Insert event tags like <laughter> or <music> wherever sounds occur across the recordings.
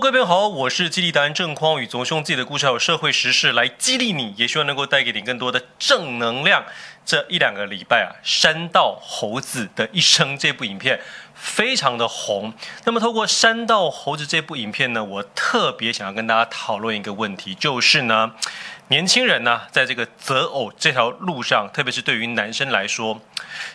各位朋友好，我是激励达人郑匡宇，总是用自己的故事还有社会时事来激励你，也希望能够带给你更多的正能量。这一两个礼拜啊，《山道猴子的一生》这部影片非常的红。那么，透过《山道猴子》这部影片呢，我特别想要跟大家讨论一个问题，就是呢，年轻人呢，在这个择偶这条路上，特别是对于男生来说，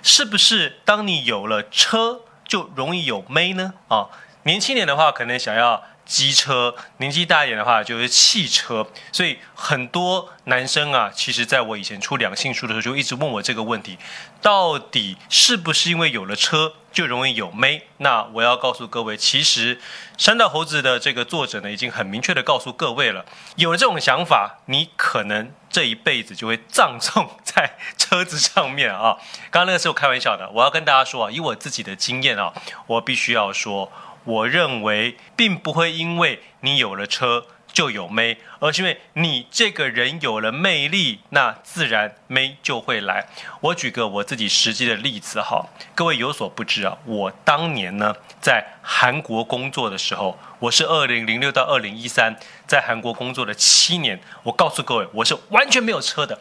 是不是当你有了车就容易有妹呢？啊？年轻点的话，可能想要机车；年纪大一点的话，就是汽车。所以很多男生啊，其实在我以前出两性书的时候，就一直问我这个问题：到底是不是因为有了车就容易有妹？那我要告诉各位，其实《山道猴子》的这个作者呢，已经很明确地告诉各位了：有了这种想法，你可能这一辈子就会葬送在车子上面啊！刚刚那个是我开玩笑的，我要跟大家说啊，以我自己的经验啊，我必须要说。我认为并不会因为你有了车就有妹，而是因为你这个人有了魅力，那自然妹就会来。我举个我自己实际的例子哈，各位有所不知啊，我当年呢在韩国工作的时候，我是二零零六到二零一三在韩国工作了七年。我告诉各位，我是完全没有车的，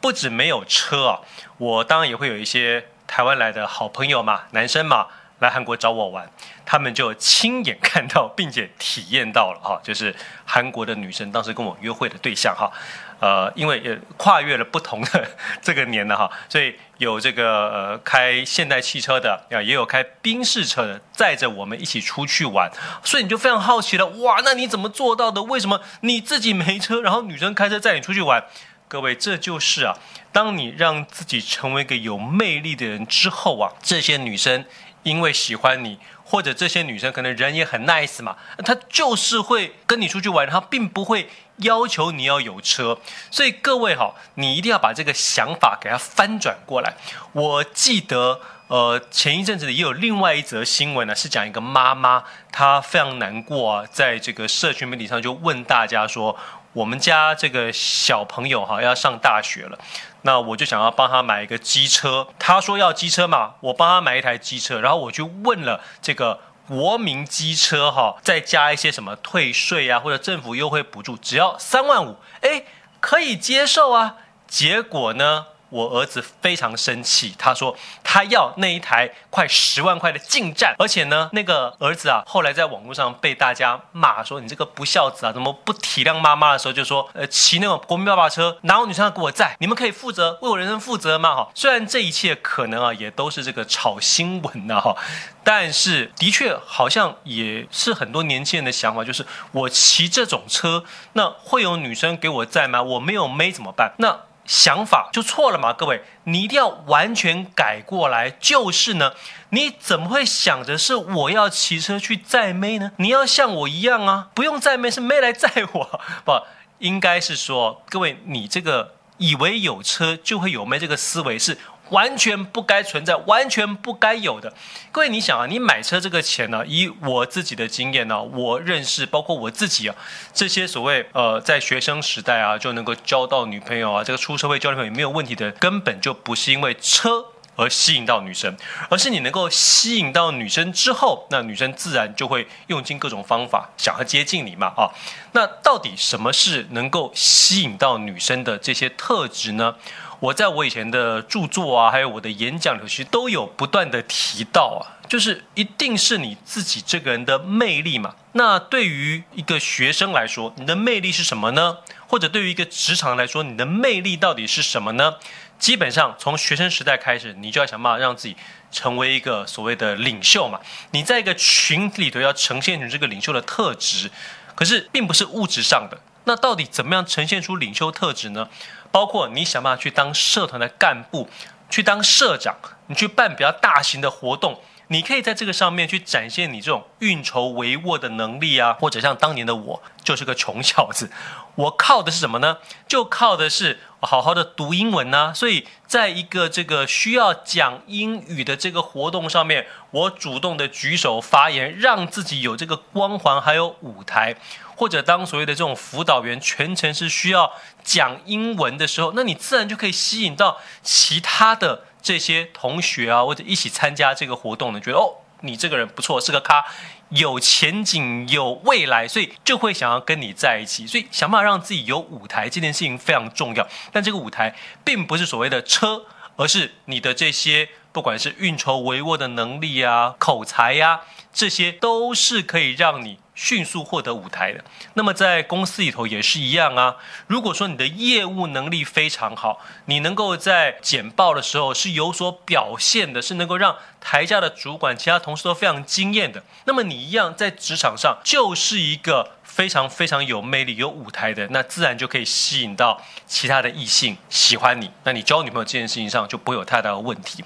不止没有车啊，我当然也会有一些台湾来的好朋友嘛，男生嘛。来韩国找我玩，他们就亲眼看到并且体验到了哈，就是韩国的女生当时跟我约会的对象哈，呃，因为呃跨越了不同的这个年的哈，所以有这个呃开现代汽车的啊，也有开宾士车的，载着我们一起出去玩，所以你就非常好奇了，哇，那你怎么做到的？为什么你自己没车，然后女生开车载你出去玩？各位，这就是啊，当你让自己成为一个有魅力的人之后啊，这些女生。因为喜欢你，或者这些女生可能人也很 nice 嘛，她就是会跟你出去玩，她并不会要求你要有车。所以各位哈，你一定要把这个想法给它翻转过来。我记得，呃，前一阵子也有另外一则新闻呢，是讲一个妈妈，她非常难过啊，在这个社群媒体上就问大家说。我们家这个小朋友哈要上大学了，那我就想要帮他买一个机车。他说要机车嘛，我帮他买一台机车。然后我就问了这个国民机车哈，再加一些什么退税啊，或者政府优惠补助，只要三万五，哎，可以接受啊。结果呢？我儿子非常生气，他说他要那一台快十万块的劲战，而且呢，那个儿子啊，后来在网络上被大家骂说你这个不孝子啊，怎么不体谅妈妈的时候，就说呃骑那种国民爸爸车，哪有女生要给我载？你们可以负责为我人生负责吗？哈，虽然这一切可能啊也都是这个炒新闻的哈，但是的确好像也是很多年轻人的想法，就是我骑这种车，那会有女生给我载吗？我没有妹怎么办？那。想法就错了嘛，各位，你一定要完全改过来。就是呢，你怎么会想着是我要骑车去载妹呢？你要像我一样啊，不用载妹，是妹来载我。<laughs> 不，应该是说，各位，你这个以为有车就会有妹这个思维是。完全不该存在，完全不该有的。各位，你想啊，你买车这个钱呢？以我自己的经验呢，我认识，包括我自己啊，这些所谓呃，在学生时代啊，就能够交到女朋友啊，这个出社会交女朋友没有问题的，根本就不是因为车而吸引到女生，而是你能够吸引到女生之后，那女生自然就会用尽各种方法想要接近你嘛啊。那到底什么是能够吸引到女生的这些特质呢？我在我以前的著作啊，还有我的演讲里，其实都有不断的提到啊，就是一定是你自己这个人的魅力嘛。那对于一个学生来说，你的魅力是什么呢？或者对于一个职场来说，你的魅力到底是什么呢？基本上从学生时代开始，你就要想办法让自己成为一个所谓的领袖嘛。你在一个群体里头要呈现你这个领袖的特质，可是并不是物质上的。那到底怎么样呈现出领袖特质呢？包括你想办法去当社团的干部，去当社长，你去办比较大型的活动，你可以在这个上面去展现你这种运筹帷幄的能力啊，或者像当年的我就是个穷小子，我靠的是什么呢？就靠的是好好的读英文呐。所以在一个这个需要讲英语的这个活动上面，我主动的举手发言，让自己有这个光环，还有舞台。或者当所谓的这种辅导员，全程是需要讲英文的时候，那你自然就可以吸引到其他的这些同学啊，或者一起参加这个活动的，觉得哦，你这个人不错，是个咖，有前景、有未来，所以就会想要跟你在一起。所以想办法让自己有舞台，这件事情非常重要。但这个舞台并不是所谓的车，而是你的这些，不管是运筹帷幄的能力啊、口才呀、啊，这些都是可以让你。迅速获得舞台的，那么在公司里头也是一样啊。如果说你的业务能力非常好，你能够在简报的时候是有所表现的，是能够让台下的主管、其他同事都非常惊艳的，那么你一样在职场上就是一个。非常非常有魅力、有舞台的，那自然就可以吸引到其他的异性喜欢你。那你交女朋友这件事情上就不会有太大的问题。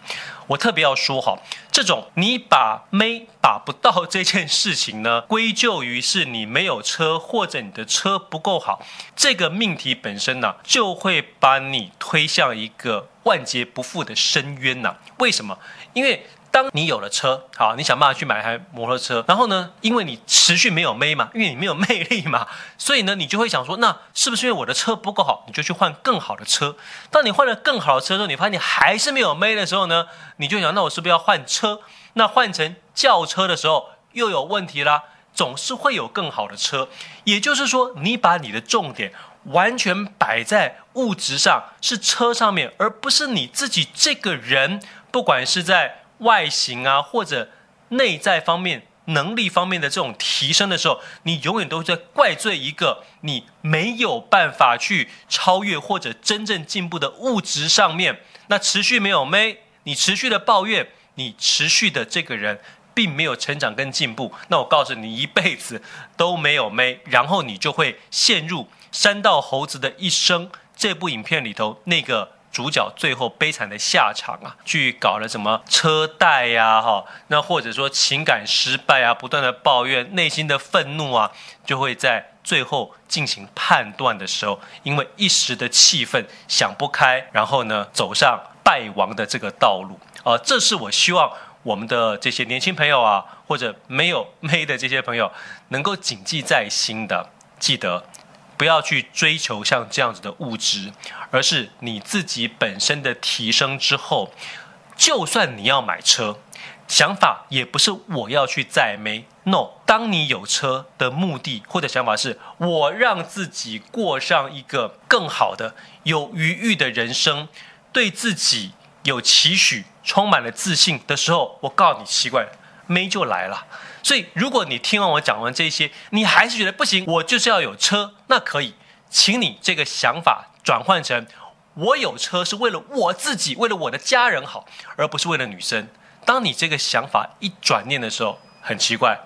我特别要说哈，这种你把妹把不到这件事情呢，归咎于是你没有车或者你的车不够好，这个命题本身呢，就会把你推向一个万劫不复的深渊呐。为什么？因为。当你有了车，好，你想办法去买台摩托车，然后呢，因为你持续没有妹嘛，因为你没有魅力嘛，所以呢，你就会想说，那是不是因为我的车不够好，你就去换更好的车？当你换了更好的车之后，你发现你还是没有妹的时候呢，你就想，那我是不是要换车？那换成轿车的时候又有问题啦，总是会有更好的车。也就是说，你把你的重点完全摆在物质上，是车上面，而不是你自己这个人，不管是在。外形啊，或者内在方面、能力方面的这种提升的时候，你永远都在怪罪一个你没有办法去超越或者真正进步的物质上面。那持续没有妹，你持续的抱怨，你持续的这个人并没有成长跟进步。那我告诉你，一辈子都没有妹，然后你就会陷入山道猴子的一生这部影片里头那个。主角最后悲惨的下场啊，去搞了什么车贷呀，哈，那或者说情感失败啊，不断的抱怨，内心的愤怒啊，就会在最后进行判断的时候，因为一时的气愤想不开，然后呢走上败亡的这个道路啊，这是我希望我们的这些年轻朋友啊，或者没有 <laughs> 妹的这些朋友能够谨记在心的，记得。不要去追求像这样子的物质，而是你自己本身的提升之后，就算你要买车，想法也不是我要去载妹。No，当你有车的目的或者想法是我让自己过上一个更好的、有余裕的人生，对自己有期许、充满了自信的时候，我告诉你，奇怪，妹就来了。所以，如果你听完我讲完这些，你还是觉得不行，我就是要有车，那可以，请你这个想法转换成：我有车是为了我自己，为了我的家人好，而不是为了女生。当你这个想法一转念的时候，很奇怪，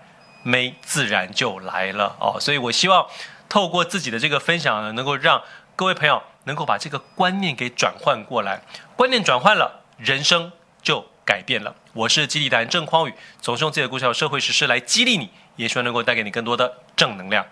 妹自然就来了哦。所以我希望透过自己的这个分享呢，能够让各位朋友能够把这个观念给转换过来，观念转换了，人生就改变了。我是激励达人郑匡宇，总是用自己的故事和社会实事来激励你，也希望能够带给你更多的正能量。